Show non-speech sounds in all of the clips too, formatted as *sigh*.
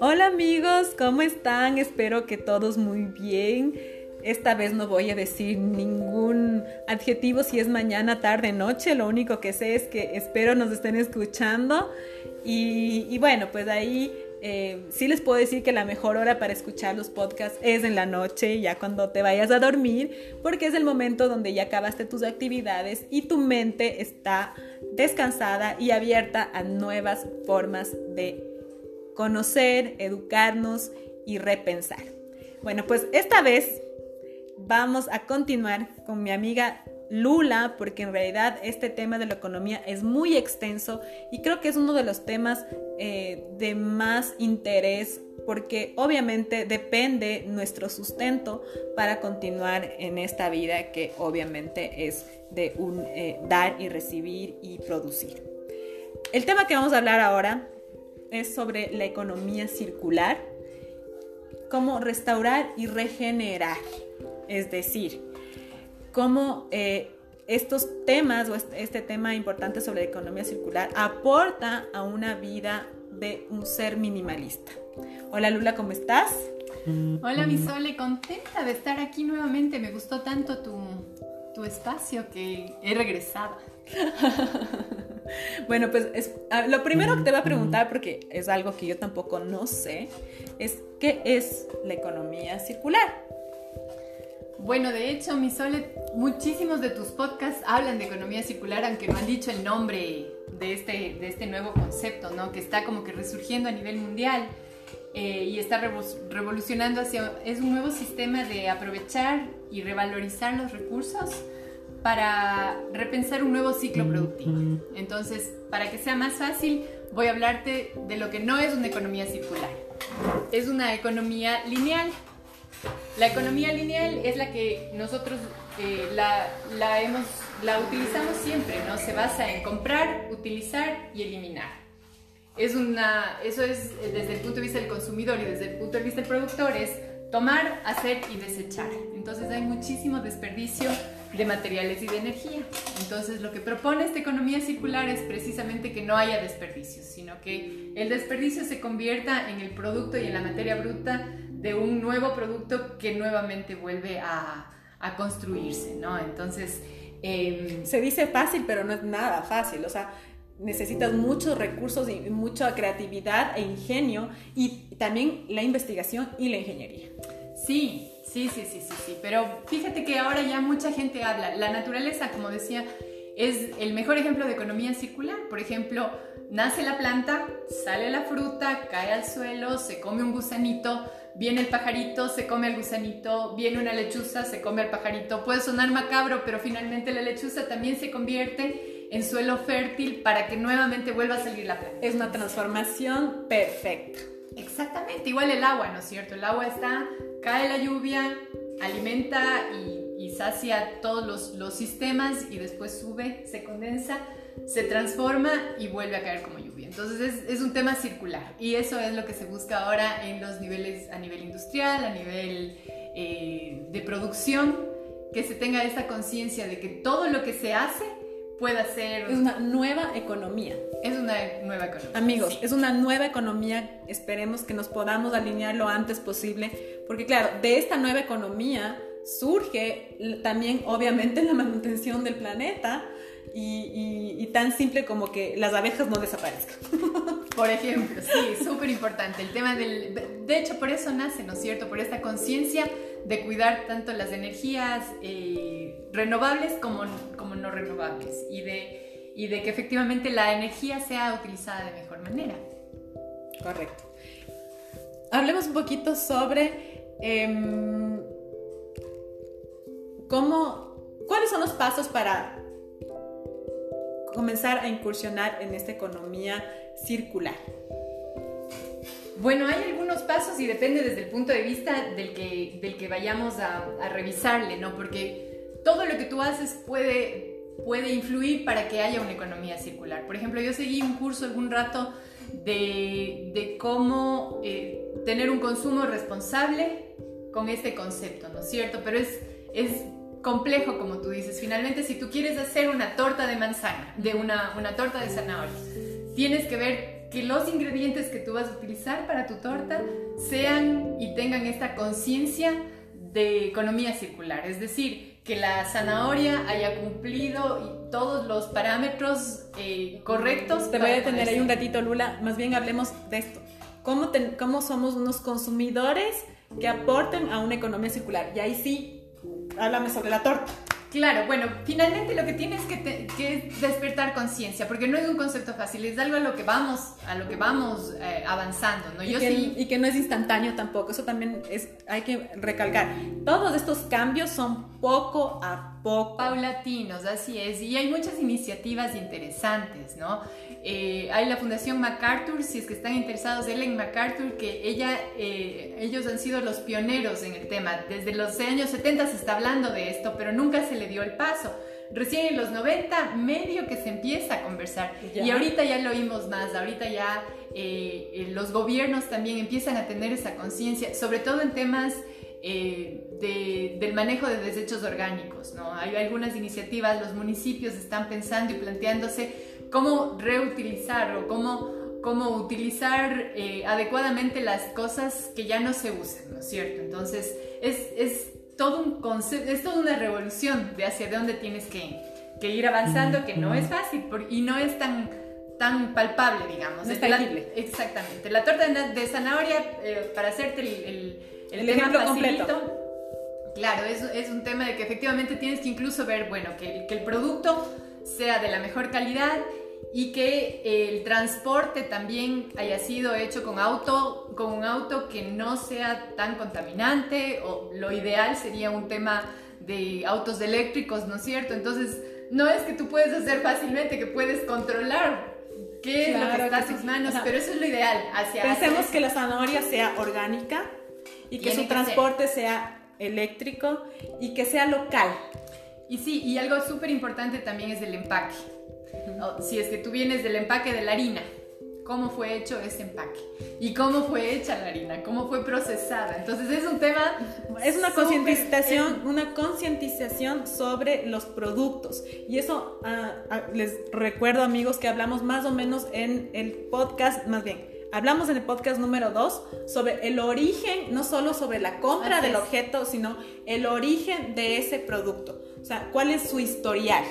Hola amigos, ¿cómo están? Espero que todos muy bien. Esta vez no voy a decir ningún adjetivo si es mañana, tarde, noche. Lo único que sé es que espero nos estén escuchando. Y, bueno, pues ahí eh, sí les puedo decir que la mejor hora para escuchar los podcasts es en la noche, ya cuando te vayas a dormir, porque es el momento donde ya acabaste tus actividades y tu mente está descansada y abierta a nuevas formas de conocer, educarnos y repensar. Bueno, pues esta vez vamos a continuar con mi amiga Lula, porque en realidad este tema de la economía es muy extenso y creo que es uno de los temas eh, de más interés porque obviamente depende nuestro sustento para continuar en esta vida que obviamente es de un eh, dar y recibir y producir. El tema que vamos a hablar ahora es sobre la economía circular, cómo restaurar y regenerar, es decir, cómo eh, estos temas o este, este, tema importante sobre la economía circular aporta a una vida de un ser minimalista. Hola Lula, ¿cómo estás? Hola mi Sole, contenta de estar aquí nuevamente. Me gustó tanto tu, tu espacio que he regresado. *laughs* bueno, pues ah, lo primero que te voy a preguntar, porque es algo que yo tampoco no sé, es ¿qué es la economía circular? Bueno, de hecho, mi Sole, muchísimos de tus podcasts hablan de economía circular, aunque no han dicho el nombre de este, de este nuevo concepto, ¿no? Que está como que resurgiendo a nivel mundial eh, y está revolucionando hacia... Es un nuevo sistema de aprovechar y revalorizar los recursos para repensar un nuevo ciclo productivo. Entonces, para que sea más fácil, voy a hablarte de lo que no es una economía circular. Es una economía lineal. La economía lineal es la que nosotros eh, la, la, utilizamos siempre, ¿no? Se basa en comprar, utilizar y eliminar. Es una, eso es eh, desde el punto de vista del consumidor y desde el punto de vista del productor, es tomar, hacer y desechar. Entonces hay muchísimo desperdicio de materiales y de energía. Entonces lo que propone esta economía circular es precisamente que no haya desperdicios, sino que el desperdicio se convierta en el producto y en la materia bruta de un nuevo producto que nuevamente vuelve a, a construirse, ¿no? Entonces... Em, se dice fácil, pero no es nada fácil, o sea, necesitas muchos recursos y mucha creatividad e ingenio y también la investigación y la ingeniería. Sí, Sí, sí, sí, sí, sí. Pero fíjate que ahora ya mucha gente habla. La naturaleza, como decía, es el mejor ejemplo de economía circular. Por ejemplo, nace la planta, sale la fruta, cae al suelo, se come un gusanito, viene el pajarito, se come el gusanito, viene una lechuza, se come al pajarito. Puede sonar macabro, pero finalmente la lechuza también se convierte en suelo fértil para que nuevamente vuelva a salir la planta. Es una transformación perfecta. Exactamente, igual el agua, ¿no es cierto? El agua está cae la lluvia, alimenta y, sacia todos los, sistemas y después sube, se condensa, se transforma y vuelve a caer como lluvia. Entonces es, un tema circular y eso es lo que se busca ahora en los niveles a nivel industrial, a nivel eh, de producción, que se tenga esta conciencia de que todo lo que se hace pueda ser... Es una nueva economía. Es una nueva economía. Amigos, es una nueva economía. Esperemos que nos podamos alinear lo antes posible, porque claro, de esta nueva economía surge también obviamente la manutención del planeta y, tan simple como que las abejas no desaparezcan. *laughs* Por ejemplo, sí, súper importante. El tema del... De hecho, por eso nace, ¿no es cierto? Por esta conciencia de cuidar tanto las energías eh, renovables como, como no renovables y de, y de que efectivamente la energía sea utilizada de mejor manera. Correcto. Hablemos un poquito sobre em, cómo, cuáles son los pasos para comenzar a incursionar en esta economía circular. Bueno, hay algunos pasos y depende desde el punto de vista del que, del que vayamos a, revisarle, ¿no? Porque todo lo que tú haces puede, puede influir para que haya una economía circular. Por ejemplo, yo seguí un curso algún rato de, de cómo eh, tener un consumo responsable con este concepto, ¿no es cierto? Pero es, es complejo, como tú dices. Finalmente, si tú quieres hacer una torta de manzana, de una, una torta de zanahoria, tienes que ver que los ingredientes que tú vas a utilizar para tu torta sean y tengan esta conciencia de economía circular. Es decir, que la zanahoria haya cumplido todos los parámetros eh, correctos. Te voy a tener ahí un ratito, Lula. Más bien hablemos de esto. ¿Cómo, ¿Cómo somos unos consumidores que aporten a una economía circular? Y ahí sí, háblame sobre la torta. Claro, bueno, finalmente lo que tienes que, que despertar conciencia, porque no es un concepto fácil, es algo a lo que vamos, a lo que vamos eh, avanzando, ¿no? Yo y que, sí... y que no es instantáneo tampoco, eso también es, hay que recalcar. Todos estos cambios son poco a poco. Paulatinos, así es, y hay muchas iniciativas interesantes, ¿no? Eh, hay la Fundación MacArthur, si es que están interesados, Ellen MacArthur, que ella, eh, ellos han sido los pioneros en el tema. Desde los años 70 se está hablando de esto, pero nunca se le dio el paso. Recién en los 90, medio que se empieza a conversar. Y ahorita ya lo oímos más, ahorita ya eh, los gobiernos también empiezan a tener esa conciencia, sobre todo en temas... del manejo de desechos orgánicos. ¿no? Hay algunas iniciativas, los municipios están pensando y planteándose cómo reutilizar o cómo, cómo utilizar eh, adecuadamente las cosas que ya no se usan, ¿no es cierto? Entonces, es, es todo un concepto, es toda una revolución de hacia dónde tienes que, que ir avanzando, que no es fácil y no es tan tan palpable, digamos. No es tangible. exactamente. La torta de, zanahoria, eh, para hacerte el, el, el, tema completo, claro, es, es, un tema de que efectivamente tienes que incluso ver, bueno, que, que el producto sea de la mejor calidad y que el transporte también haya sido hecho con auto con un auto que no sea tan contaminante o lo ideal sería un tema de autos eléctricos, ¿no es cierto? Entonces, no es que tú puedes hacer fácilmente, que puedes controlar qué es lo que está en tus manos, pero eso es lo ideal. Hacia Pensemos que la zanahoria sea orgánica y que su transporte sea eléctrico y que sea local. Y sí, y algo súper importante también es el empaque. Si es que tú vienes del empaque de la harina, cómo fue hecho ese empaque y cómo fue hecha la harina, cómo fue procesada. Entonces es un tema es una concientización, una concientización sobre los productos y eso ah, ah, les recuerdo amigos que hablamos más o menos en el podcast, más bien Hablamos en el podcast número 2 sobre el origen, no solo sobre la compra del objeto, sino el origen de ese producto. O sea, cuál es su historial.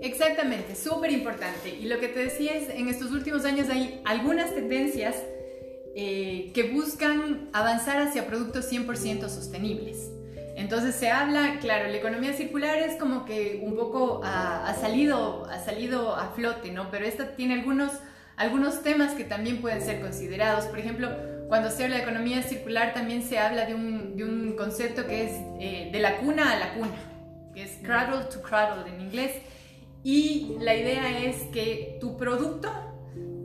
Exactamente, súper importante. Y lo que te decía es, en estos últimos años hay algunas tendencias eh, que buscan avanzar hacia productos 100% sostenibles. Entonces se habla, claro, la economía circular es como que un poco ha, salido, ha salido a flote, ¿no? Pero esta tiene algunos algunos temas que también pueden ser considerados. Por ejemplo, cuando se habla de economía circular también se habla de un, de un concepto que es eh, de la cuna a la cuna, que es cradle to cradle en inglés. Y la idea es que tu producto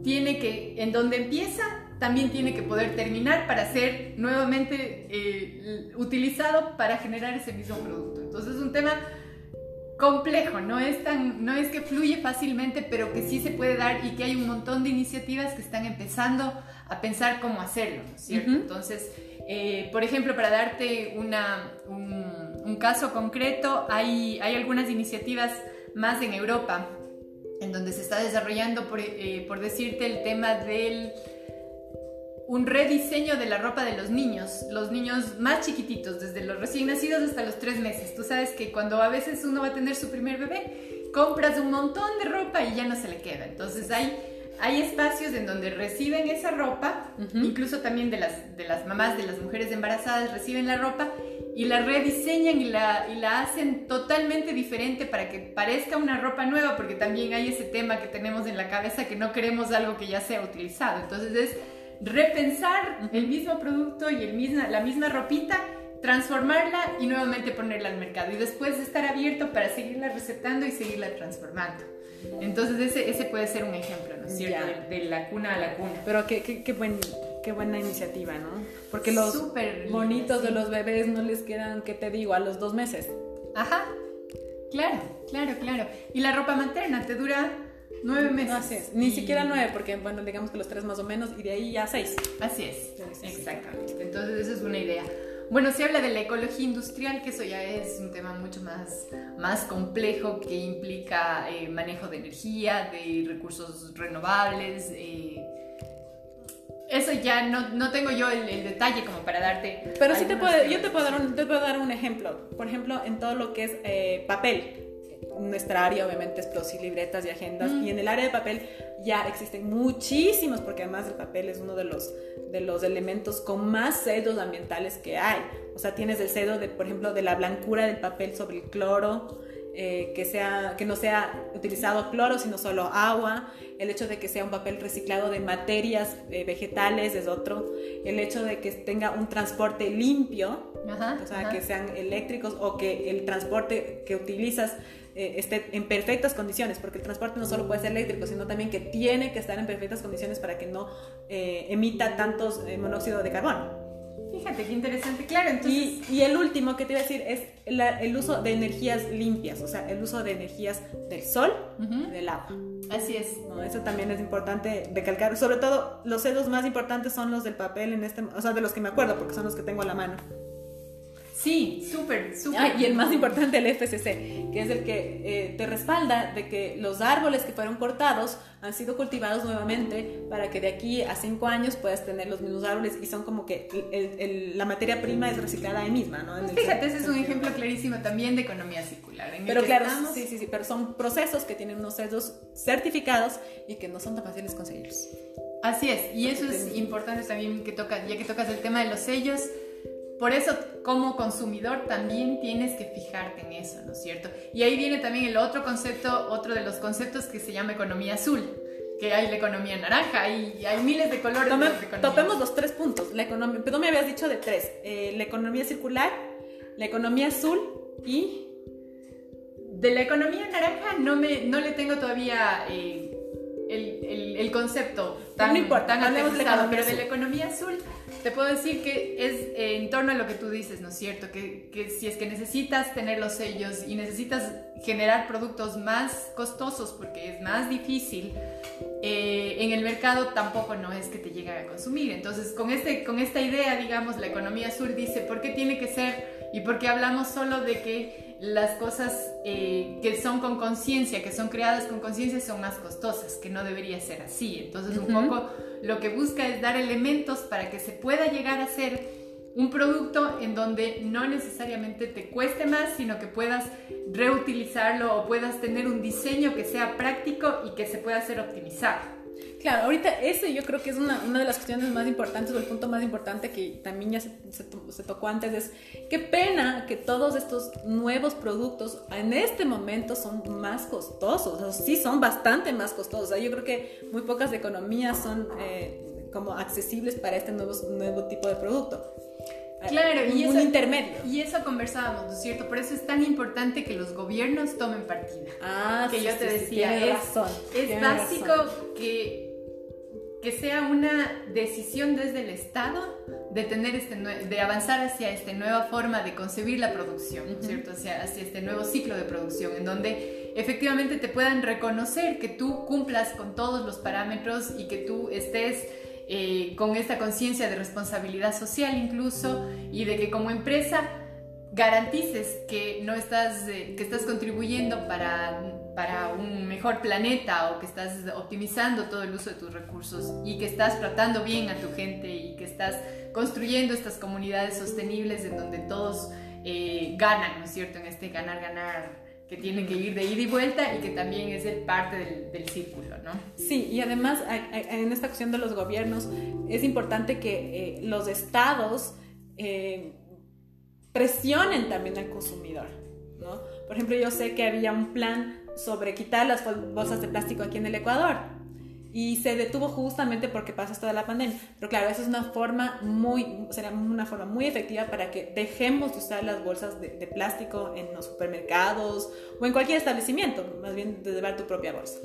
tiene que, en donde empieza, también tiene que poder terminar para ser nuevamente eh, utilizado para generar ese mismo producto. Entonces es un tema complejo, no es, tan, no es que fluye fácilmente, pero que sí se puede dar y que hay un montón de iniciativas que están empezando a pensar cómo hacerlo, ¿cierto? Entonces, eh, por ejemplo, para darte una, un, caso concreto, hay, hay algunas iniciativas más en Europa en donde se está desarrollando, por, eh, por decirte, el tema del un rediseño de la ropa de los niños, los niños más chiquititos, desde los recién nacidos hasta los tres meses. Tú sabes que cuando a veces uno va a tener su primer bebé, compras un montón de ropa y ya no se le queda. Entonces hay, hay espacios en donde reciben esa ropa, incluso también de las, de las mamás, de las mujeres embarazadas, reciben la ropa y la rediseñan y la, y la hacen totalmente diferente para que parezca una ropa nueva, porque también hay ese tema que tenemos en la cabeza que no queremos algo que ya sea utilizado. Entonces es repensar el mismo producto y el misma, la misma ropita, transformarla y nuevamente ponerla al mercado. Y después estar abierto para seguirla recetando y seguirla transformando. Entonces ese, ese puede ser un ejemplo, ¿no es cierto? De, la cuna a la cuna. Pero qué, qué, qué, buen, qué buena iniciativa, ¿no? Porque los Super bonitos de los bebés no les quedan, ¿qué te digo? A los dos meses. Ajá. Claro, claro, claro. Y la ropa materna te dura Nueve meses. así es. Ni siquiera nueve, porque, bueno, digamos que los tres más o menos, y de ahí ya seis. Así es, exactamente. Entonces, esa es una idea. Bueno, se habla de la ecología industrial, que eso ya es un tema mucho más, más complejo que implica eh, manejo de energía, de recursos renovables. Eh, eso ya no, no tengo yo el, detalle como para darte. Pero sí te puedo, yo te puedo, dar un, te puedo dar un ejemplo. Por ejemplo, en todo lo que es eh, papel. Nuestra área obviamente es producir libretas y agendas. Y en el área de papel ya existen muchísimos, porque además el papel es uno de los, de los elementos con más sellos ambientales que hay. O sea, tienes el sello, de, por ejemplo, de la blancura del papel sobre el cloro. Eh, que, sea, que no sea utilizado cloro, sino solo agua, el hecho de que sea un papel reciclado de materias eh, vegetales es otro, el hecho de que tenga un transporte limpio, o sea, que sean eléctricos o que el transporte que utilizas eh, esté en perfectas condiciones, porque el transporte no solo puede ser eléctrico, sino también que tiene que estar en perfectas condiciones para que no emita tantos monóxido de carbono. Fíjate qué interesante, claro. Entonces... Y, el último que te iba a decir es el uso de energías limpias, o sea, el uso de energías del sol, del agua. Así es. Eso también es importante recalcar. Sobre todo, los cedos más importantes son los del papel, en este, o sea, de los que me acuerdo, porque son los que tengo a la mano. Sí, súper, súper. Ah, y el más importante, el FCC, que es el que eh, te respalda de que los árboles que fueron cortados han sido cultivados nuevamente para que de aquí a cinco años puedas tener los mismos árboles y son como que la materia prima es reciclada ahí misma, ¿no? Pues fíjate, ese es un ejemplo clarísimo también de economía circular. pero claro, sí, sí, sí, pero son procesos que tienen unos sellos certificados y que no son tan fáciles conseguirlos. Así es, y eso es importante también que toca, ya que tocas el tema de los sellos por eso, como consumidor, también tienes que fijarte en eso, ¿no es cierto? Y ahí viene también el otro concepto, otro de los conceptos que se llama economía azul, que hay la economía naranja, y hay miles de colores. topemos los tres puntos. La economía, pero me habías dicho de tres: eh, la economía circular, la economía azul y. De la economía naranja no, me, no le tengo todavía eh, el, el, concepto tan, no importa, tan pero de la economía azul te puedo decir que es eh, en torno a lo que tú dices, ¿no es cierto? Que, que, si es que necesitas tener los sellos y necesitas generar productos más costosos porque es más difícil, eh, en el mercado tampoco no es que te lleguen a consumir. Entonces, con, este, con esta idea, digamos, la economía azul dice, ¿por qué tiene que ser? Y porque hablamos solo de que las cosas eh, que son con conciencia, que son creadas con conciencia, son más costosas, que no debería ser así. Entonces, un poco lo que busca es dar elementos para que se pueda llegar a ser un producto en donde no necesariamente te cueste más, sino que puedas reutilizarlo o puedas tener un diseño que sea práctico y que se pueda ser optimizado. Claro, ahorita ese yo creo que es una, una, de las cuestiones más importantes o el punto más importante que también ya se, se, tocó antes es qué pena que todos estos nuevos productos en este momento son más costosos, o sí son bastante más costosos, o sea, yo creo que muy pocas economías son eh, como accesibles para este nuevo, nuevo tipo de producto. Claro, y un intermedio. Y eso conversábamos, ¿no es cierto? Por eso es tan importante que los gobiernos tomen partida. Ah, que yo te decía, es, razón, es básico que que sea una decisión desde el Estado de tener este de avanzar hacia esta nueva forma de concebir la producción, cierto? Hacia, hacia este nuevo ciclo de producción, en donde efectivamente te puedan reconocer que tú cumplas con todos los parámetros y que tú estés eh, con esta conciencia de responsabilidad social incluso y de que como empresa garantices que no estás, eh, que estás contribuyendo para, para un mejor planeta o que estás optimizando todo el uso de tus recursos y que estás tratando bien a tu gente y que estás construyendo estas comunidades sostenibles en donde todos eh, ganan, ¿no es cierto? En este ganar-ganar que tiene que ir de ida y vuelta y que también es el parte del, círculo, ¿no? Sí, y además en esta cuestión de los gobiernos es importante que eh, los estados presionen también al consumidor, ¿no? Por ejemplo, yo sé que había un plan sobre quitar las bolsas de plástico aquí en el Ecuador y se detuvo justamente porque pasó toda la pandemia. Pero claro, eso es una forma muy, sería una forma muy efectiva para que dejemos de usar las bolsas de, plástico en los supermercados o en cualquier establecimiento, más bien de llevar tu propia bolsa.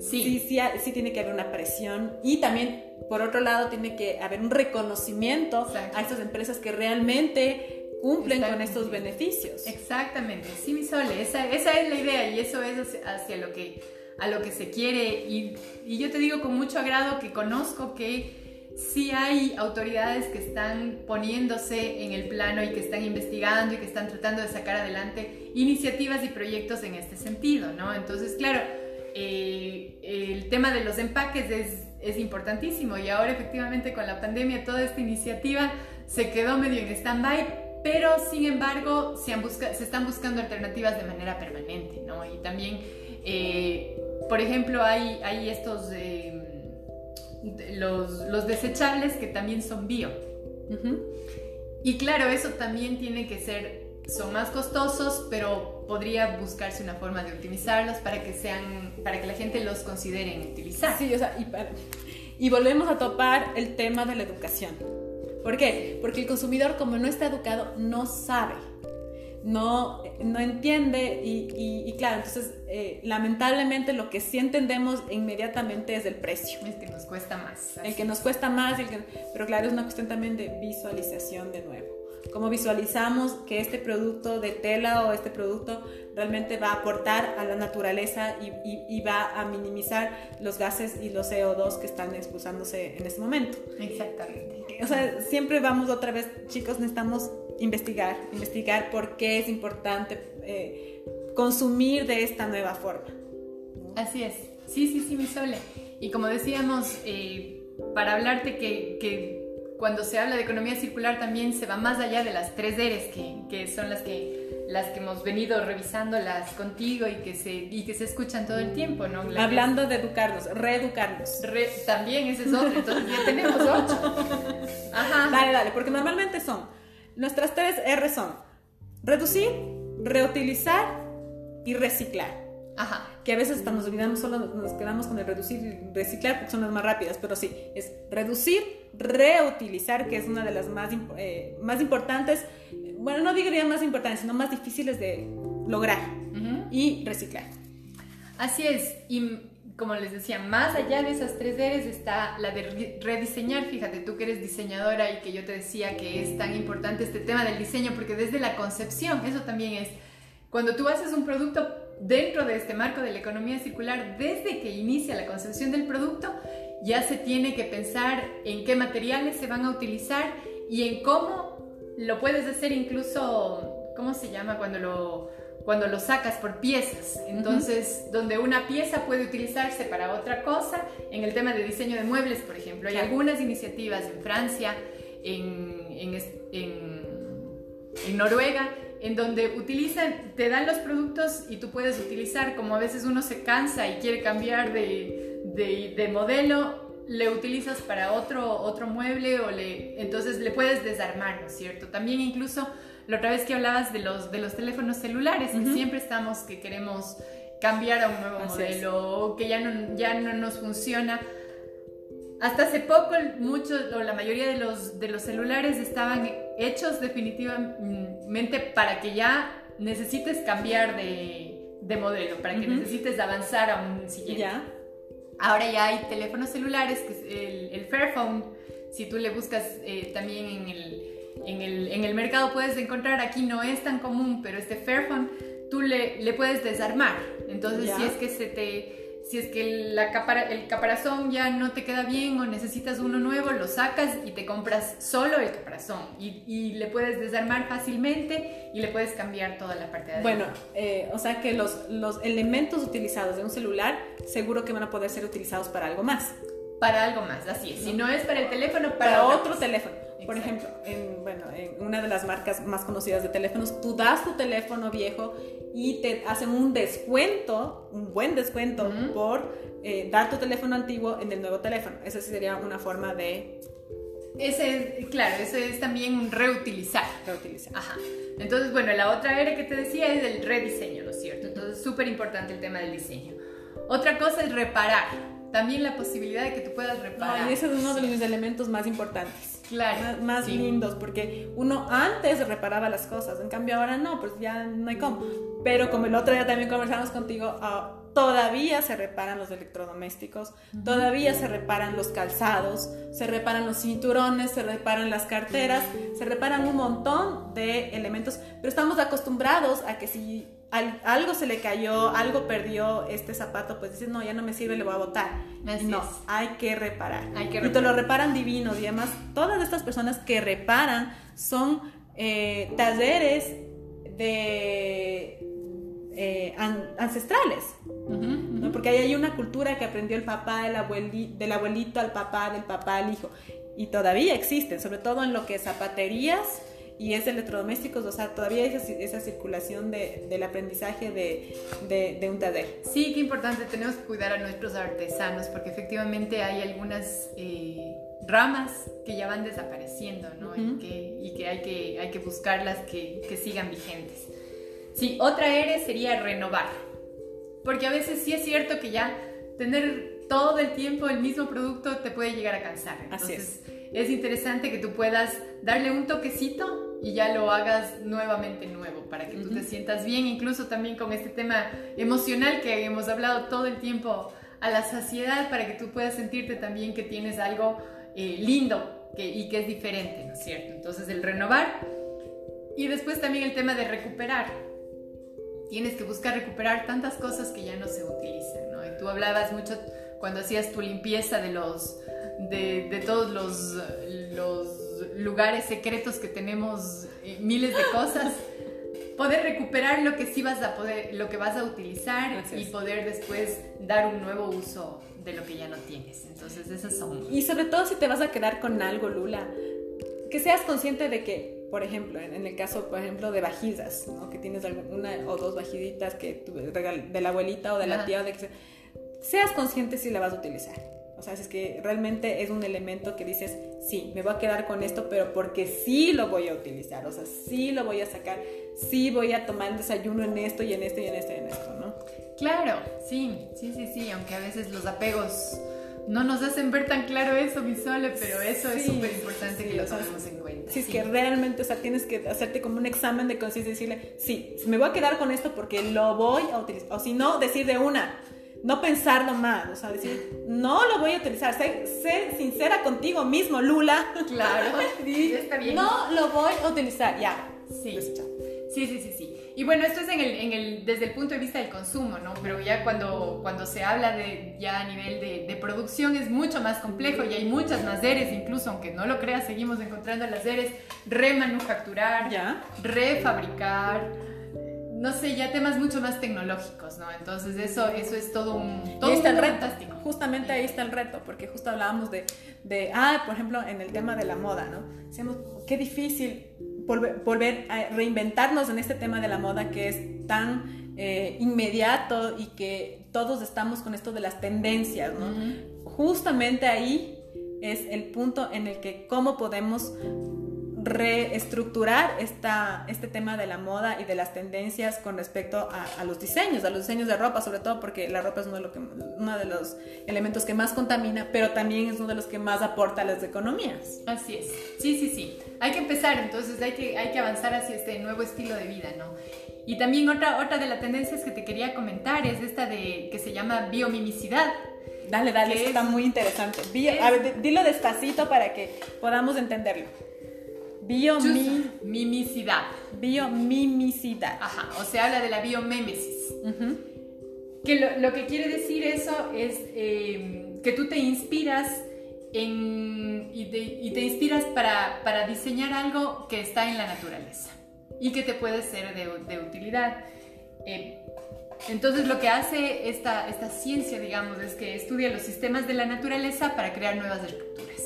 Sí. Sí, sí, tiene que haber una presión y también, por otro lado, tiene que haber un reconocimiento a estas empresas que realmente cumplen con estos beneficios. Exactamente, sí, mi Sole, esa, esa es la idea y eso es hacia, lo, que, a lo que se quiere. Y, y, yo te digo con mucho agrado que conozco que sí hay autoridades que están poniéndose en el plano y que están investigando y que están tratando de sacar adelante iniciativas y proyectos en este sentido, ¿no? Entonces, claro, eh, el tema de los empaques es, es importantísimo y ahora efectivamente con la pandemia toda esta iniciativa se quedó medio en stand-by, pero sin embargo se, han se, están buscando alternativas de manera permanente, ¿no? Y también, eh, por ejemplo, hay, hay estos... Eh, los, los, desechables que también son bio. Y claro, eso también tiene que ser, son más costosos, pero podría buscarse una forma de optimizarlos para que sean, para que la gente los considere en utilizar. Sí, o sea, y, y volvemos a topar el tema de la educación. ¿Por qué? Porque el consumidor como no está educado no sabe no, no entiende y, claro, entonces eh, lamentablemente lo que sí entendemos inmediatamente es el precio. El que nos cuesta más. El que nos cuesta más, pero claro, es una cuestión también de visualización de nuevo. Cómo visualizamos que este producto de tela o este producto realmente va a aportar a la naturaleza y, va a minimizar los gases y los CO2 que están expulsándose en este momento. Exactamente. O sea, siempre vamos otra vez, chicos, necesitamos investigar, investigar por qué es importante eh, consumir de esta nueva forma. Así es, sí, sí, sí, mi Sole. Y como decíamos, eh, para hablarte que, que, cuando se habla de economía circular también se va más allá de las tres Ds, que, que son las que las que hemos venido revisándolas contigo y que se, y que se escuchan todo el tiempo, ¿no? Hablando de educarnos, reeducarnos. también ese es otro, entonces ya tenemos ocho. Ajá. Dale, dale, porque normalmente son Nuestras tres R son reducir, reutilizar y reciclar. Ajá. Que a veces hasta nos olvidamos, solo nos quedamos con el reducir y reciclar porque son las más rápidas, pero sí, es reducir, reutilizar, que es una de las más, eh, más importantes, bueno, no diría más importantes, sino más difíciles de lograr, y reciclar. Así es, y como les decía, más allá de esas tres Ds está la de rediseñar. Fíjate, tú que eres diseñadora y que yo te decía que es tan importante este tema del diseño, porque desde la concepción, eso también es, cuando tú haces un producto dentro de este marco de la economía circular, desde que inicia la concepción del producto, ya se tiene que pensar en qué materiales se van a utilizar y en cómo lo puedes hacer incluso, ¿cómo se llama? Cuando lo cuando lo sacas por piezas. Entonces, donde una pieza puede utilizarse para otra cosa, en el tema de diseño de muebles, por ejemplo, hay algunas iniciativas en Francia, en, en, en, Noruega, en donde utilizan, te dan los productos y tú puedes utilizar, como a veces uno se cansa y quiere cambiar de, de, de modelo, le utilizas para otro, otro mueble o le, entonces le puedes desarmar, ¿no es cierto? También incluso la otra vez que hablabas de los, de los teléfonos celulares, que siempre estamos que queremos cambiar a un nuevo modelo, que ya no, ya no nos funciona. Hasta hace poco, muchos o la mayoría de los, de los celulares estaban hechos definitivamente para que ya necesites cambiar de, de modelo, para que necesites avanzar a un siguiente. Ahora ya hay teléfonos celulares, que es el, el Fairphone, si tú le buscas eh, también en el en el, en el mercado puedes encontrar, aquí no es tan común, pero este Fairphone tú le, le puedes desarmar. Entonces, si es que se te si es que la el caparazón ya no te queda bien o necesitas uno nuevo, lo sacas y te compras solo el caparazón y, y le puedes desarmar fácilmente y le puedes cambiar toda la parte de Bueno, eh, o sea que los, los elementos utilizados de un celular seguro que van a poder ser utilizados para algo más. Para algo más, así es. Si no es para el teléfono, para, para otro teléfono. Por ejemplo, en, bueno, en una de las marcas más conocidas de teléfonos, tú das tu teléfono viejo y te hacen un descuento, un buen descuento por eh, dar tu teléfono antiguo en el nuevo teléfono. Esa sería una forma de... Ese, claro, ese es también un reutilizar. Reutilizar. Ajá. Entonces, bueno, la otra era que te decía es el rediseño, ¿no es cierto? Entonces, súper importante el tema del diseño. Otra cosa es reparar también la posibilidad de que tú puedas reparar. y ese es uno de los elementos más importantes. Claro. Más, lindos, porque uno antes reparaba las cosas, en cambio ahora no, pues ya no hay cómo. Pero como el otro día también conversamos contigo, ah, todavía se reparan los electrodomésticos, todavía se reparan los calzados, se reparan los cinturones, se reparan las carteras, se reparan un montón de elementos, pero estamos acostumbrados a que si algo se le cayó, algo perdió este zapato, pues dices, no, ya no me sirve, le voy a botar. no, hay que reparar. Hay que Y te lo reparan divino. Y además, todas estas personas que reparan son eh, talleres de eh, ancestrales. Porque ahí hay una cultura que aprendió el papá del, abuelito, del abuelito al papá, del papá al hijo. Y todavía existen, sobre todo en lo que es zapaterías y es electrodomésticos, o sea, todavía hay esa, circulación de, del aprendizaje de, de, un taller. Sí, qué importante, tenemos que cuidar a nuestros artesanos porque efectivamente hay algunas eh, ramas que ya van desapareciendo, ¿no? y, que, y, que, hay que hay que buscarlas que, que sigan vigentes. Sí, otra R sería renovar, porque a veces sí es cierto que ya tener todo el tiempo el mismo producto te puede llegar a cansar. Entonces, Así es. es interesante que tú puedas darle un toquecito y ya lo hagas nuevamente nuevo para que tú te sientas bien, incluso también con este tema emocional que hemos hablado todo el tiempo a la saciedad para que tú puedas sentirte también que tienes algo eh, lindo que, y que es diferente, ¿no es cierto? Entonces el renovar y después también el tema de recuperar. Tienes que buscar recuperar tantas cosas que ya no se utilizan, ¿no? Y tú hablabas mucho cuando hacías tu limpieza de los de, de todos los, los lugares secretos que tenemos eh, miles de cosas, poder recuperar lo que sí vas a poder, lo que vas a utilizar y poder después dar un nuevo uso de lo que ya no tienes. Entonces, esas son. Y sobre todo si te vas a quedar con algo, Lula, que seas consciente de que, por ejemplo, en, el caso, por ejemplo, de vajillas, ¿no? que tienes una o dos vajiditas que de la abuelita o de la tía, o de que seas consciente si la vas a utilizar o sea, es que realmente es un elemento que dices, sí, me voy a quedar con esto, pero porque sí lo voy a utilizar, o sea, sí lo voy a sacar, sí voy a tomar el desayuno en esto y en esto y en esto y en esto, ¿no? Claro, sí, sí, sí, sí, aunque a veces los apegos no nos hacen ver tan claro eso, mi sole, pero eso es súper importante que lo tomemos en cuenta. Sí, es que realmente, o sea, tienes que hacerte como un examen de conciencia y decirle, sí, me voy a quedar con esto porque lo voy a utilizar, o si no, decir de una, no pensarlo más, o sea, decir, no lo voy a utilizar, sé, sincera contigo mismo, Lula. Claro, *laughs* está bien. No lo voy a utilizar, ya. Sí. Sí, sí, sí, sí. Y bueno, esto es en el, en el, desde el punto de vista del consumo, ¿no? Pero ya cuando, cuando se habla de ya a nivel de, de producción es mucho más complejo y hay muchas más DERES, incluso aunque no lo creas, seguimos encontrando las DERES, remanufacturar, ¿Ya? refabricar, no sé, ya temas mucho más tecnológicos, ¿no? Entonces eso, eso es todo un... Todo está el reto. Fantástico. Justamente ahí está el reto, porque justo hablábamos de, de, ah, por ejemplo, en el tema de la moda, ¿no? Decíamos, qué difícil volver, a reinventarnos en este tema de la moda que es tan eh, inmediato y que todos estamos con esto de las tendencias, ¿no? Justamente ahí es el punto en el que cómo podemos reestructurar esta, este tema de la moda y de las tendencias con respecto a, los diseños, a los diseños de ropa, sobre todo porque la ropa es uno de, lo que, uno de los elementos que más contamina, pero también es uno de los que más aporta a las economías. Así es, sí, sí, sí. Hay que empezar, entonces hay que, hay que avanzar hacia este nuevo estilo de vida, ¿no? Y también otra, otra de las tendencias que te quería comentar es esta de que se llama biomimicidad. Dale, dale, está muy interesante. a ver, dilo despacito para que podamos entenderlo. Biomimicidad. Biomimicidad. Ajá, o se habla de la biomémesis. Que lo, que quiere decir eso es em, que tú te inspiras en, y, te, inspiras para, para, diseñar algo que está en la naturaleza y que te puede ser de, utilidad. Eh, entonces lo que hace esta, esta ciencia, digamos, es que estudia los sistemas de la naturaleza para crear nuevas estructuras.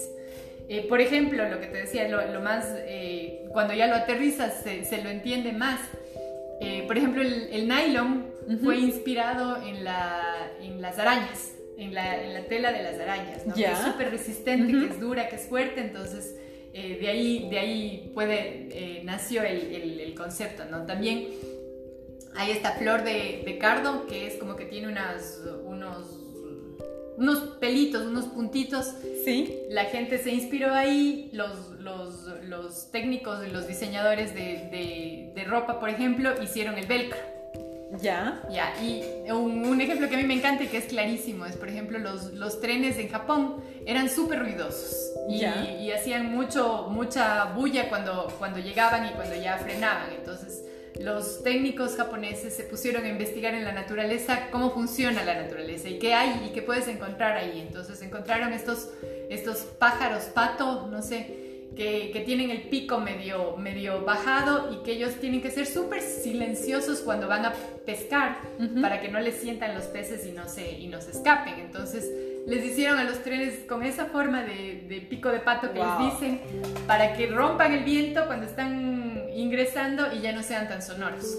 Eh, por ejemplo, lo que te decía, lo, más, eh, cuando ya lo aterrizas se, lo entiende más. Eh, por ejemplo, el, nylon fue inspirado en, la, en las arañas, en la, en la, tela de las arañas, ¿no? que es súper resistente, que es dura, que es fuerte, entonces de, ahí, de ahí puede, nació el, el, concepto. ¿no? También hay esta flor de, de, cardo que es como que tiene unas, unos unos pelitos, unos puntitos. Sí. La gente se inspiró ahí, los, los, los técnicos, los diseñadores de, de, ropa, por ejemplo, hicieron el velcro. Ya. Ya, y un, ejemplo que a mí me encanta y que es clarísimo es, por ejemplo, los, los trenes en Japón eran súper ruidosos y, y, hacían mucho, mucha bulla cuando, cuando llegaban y cuando ya frenaban. Entonces, los técnicos japoneses se pusieron a investigar en la naturaleza cómo funciona la naturaleza y qué hay y qué puedes encontrar ahí. Entonces encontraron estos, estos pájaros pato, no sé, que, que, tienen el pico medio, medio bajado y que ellos tienen que ser súper silenciosos cuando van a pescar para que no les sientan los peces y no se, y no se escapen. Entonces les hicieron a los trenes con esa forma de, de pico de pato que les dicen para que rompan el viento cuando están ingresando y ya no sean tan sonoros.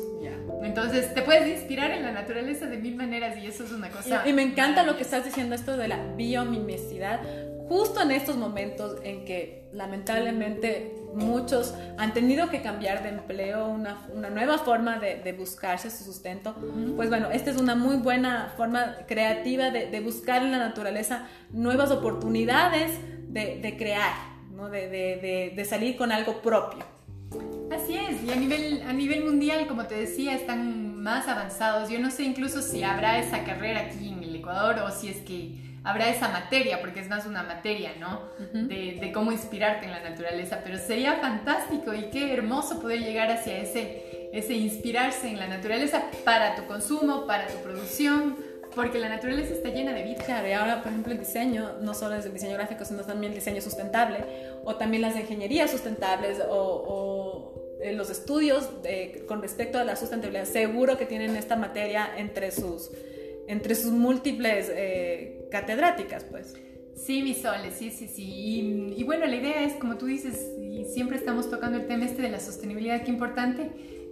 Entonces te puedes inspirar en la naturaleza de mil maneras y eso es una cosa. Y, y me encanta lo que estás diciendo esto de la biomimicidad justo en estos momentos en que lamentablemente muchos han tenido que cambiar de empleo, una, una nueva forma de, de, buscarse su sustento, pues bueno, esta es una muy buena forma creativa de, de buscar en la naturaleza nuevas oportunidades de, de crear, ¿no? de, salir con algo propio. Así es, y a nivel, a nivel mundial, como te decía, están más avanzados. Yo no sé incluso si habrá esa carrera aquí en el Ecuador o si es que habrá esa materia, porque es más una materia, ¿no? de, de, cómo inspirarte en la naturaleza, pero sería fantástico y qué hermoso poder llegar hacia ese, ese inspirarse en la naturaleza para tu consumo, para tu producción, porque la naturaleza está llena de vida. Claro, y ahora, por ejemplo, el diseño, no solo es el diseño gráfico, sino también el diseño sustentable, o también las ingenierías sustentables, o, o eh, los estudios con respecto a la sustentabilidad, seguro que tienen esta materia entre sus, entre sus múltiples... Eh, catedráticas, pues. Sí, mis soles, sí, sí, sí. Y, y, bueno, la idea es, como tú dices, y siempre estamos tocando el tema este de la sostenibilidad, qué importante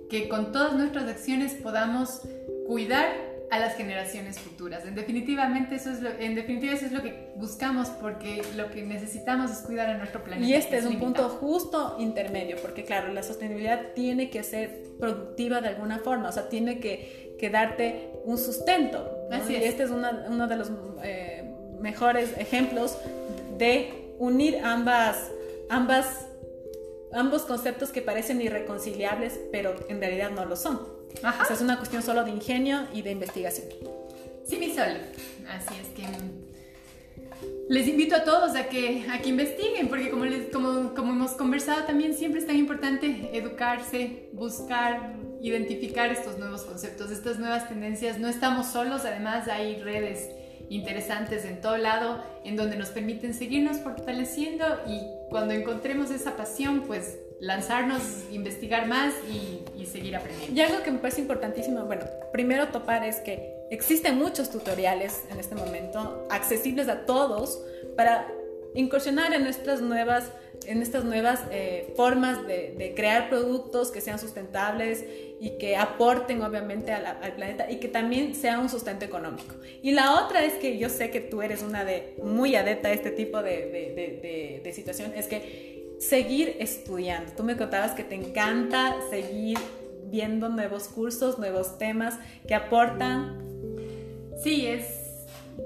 que con todas nuestras acciones podamos cuidar a las generaciones futuras. En, definitivamente eso es lo, en definitiva eso es lo que buscamos porque lo que necesitamos es cuidar a nuestro planeta. Y este es, un limitado. punto justo intermedio, porque claro, la sostenibilidad tiene que ser productiva de alguna forma, o sea, tiene que, que darte un sustento. ¿no? Así es. Y este es una, uno de los... Eh, mejores ejemplos de unir ambas, ambas, ambos conceptos que parecen irreconciliables, pero en realidad no lo son. Ajá. O sea, es una cuestión solo de ingenio y de investigación. Sí, mi sol. Así es que les invito a todos a que, a que investiguen, porque como, les, como, como hemos conversado también, siempre es tan importante educarse, buscar, identificar estos nuevos conceptos, estas nuevas tendencias. No estamos solos, además hay redes interesantes en todo lado, en donde nos permiten seguirnos fortaleciendo y cuando encontremos esa pasión, pues lanzarnos, investigar más y, y, seguir aprendiendo. Y algo que me parece importantísimo, bueno, primero topar es que existen muchos tutoriales en este momento accesibles a todos para incursionar en nuevas en estas nuevas eh, formas de, de, crear productos que sean sustentables y que aporten obviamente la, al planeta y que también sea un sustento económico. Y la otra es que yo sé que tú eres una de muy adepta a este tipo de, de, de situación, es que seguir estudiando. Tú me contabas que te encanta seguir viendo nuevos cursos, nuevos temas que aportan. Sí, es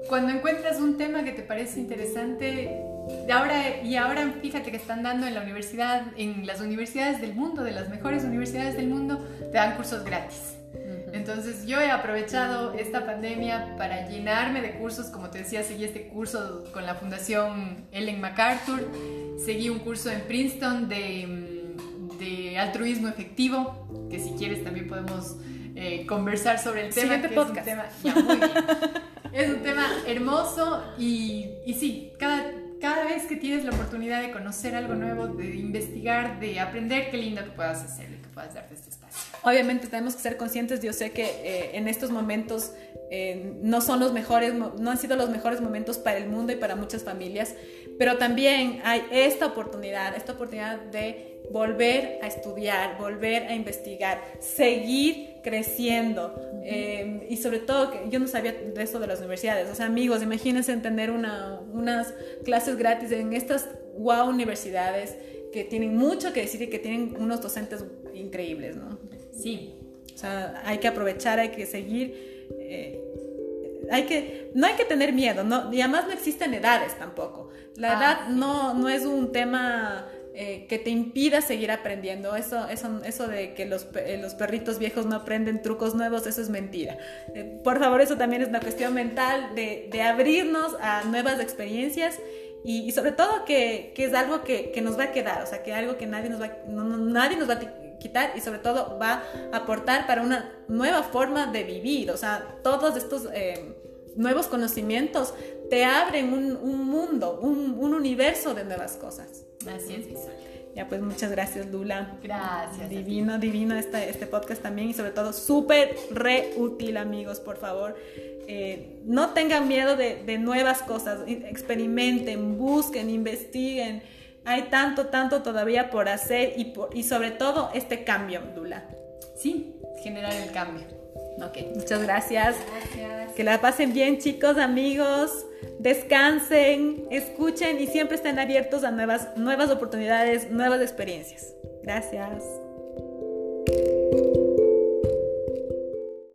cuando encuentras un tema que te parece interesante, ahora, y ahora fíjate que están dando en la universidad, en las universidades del mundo, de las mejores universidades del mundo, te dan cursos gratis. Entonces yo he aprovechado esta pandemia para llenarme de cursos, como te decía, seguí este curso con la Fundación Ellen MacArthur, seguí un curso en Princeton de, de altruismo efectivo, que si quieres también podemos eh, conversar sobre el tema. Siguiente podcast. Es un tema, ya, muy bien. es un tema hermoso y, y sí, cada cada vez que tienes la oportunidad de conocer algo nuevo, de investigar, de aprender, qué lindo que puedas hacer y que puedas darte este espacio. Obviamente tenemos que ser conscientes, yo sé que eh, en estos momentos eh, no son los mejores, no han sido los mejores momentos para el mundo y para muchas familias, pero también hay esta oportunidad, esta oportunidad de volver a estudiar, volver a investigar, seguir creciendo. Eh, y sobre todo, que yo no sabía de eso de las universidades. O sea, amigos, imagínense tener una, unas clases gratis en estas wow universidades que tienen mucho que decir y que tienen unos docentes increíbles, ¿no? Sí. O sea, hay que aprovechar, hay que seguir. Eh, hay que, no hay que tener miedo, ¿no? y además no existen edades tampoco. La ah, edad no, no es un tema eh, que te impida seguir aprendiendo. Eso, eso, eso de que los, eh, los, perritos viejos no aprenden trucos nuevos, eso es mentira. Eh, por favor, eso también es una cuestión mental de, de abrirnos a nuevas experiencias y, y sobre todo que, que es algo que, que, nos va a quedar, o sea, que algo que nadie nos va, no, no, nadie nos va a quitar y sobre todo va a aportar para una nueva forma de vivir. O sea, todos estos eh, nuevos conocimientos te abren un, mundo, un, un, universo de nuevas cosas. Así es, Ya pues muchas gracias Lula. Gracias. Divino, divino este, este podcast también y sobre todo súper re útil amigos, por favor. Eh, no tengan miedo de, de, nuevas cosas, experimenten, busquen, investiguen. Hay tanto, tanto todavía por hacer y, por, y sobre todo este cambio, Lula. Sí, generar el cambio. Ok, muchas gracias. Que la pasen bien chicos, amigos. Descansen, escuchen y siempre estén abiertos a nuevas, nuevas oportunidades, nuevas experiencias. Gracias.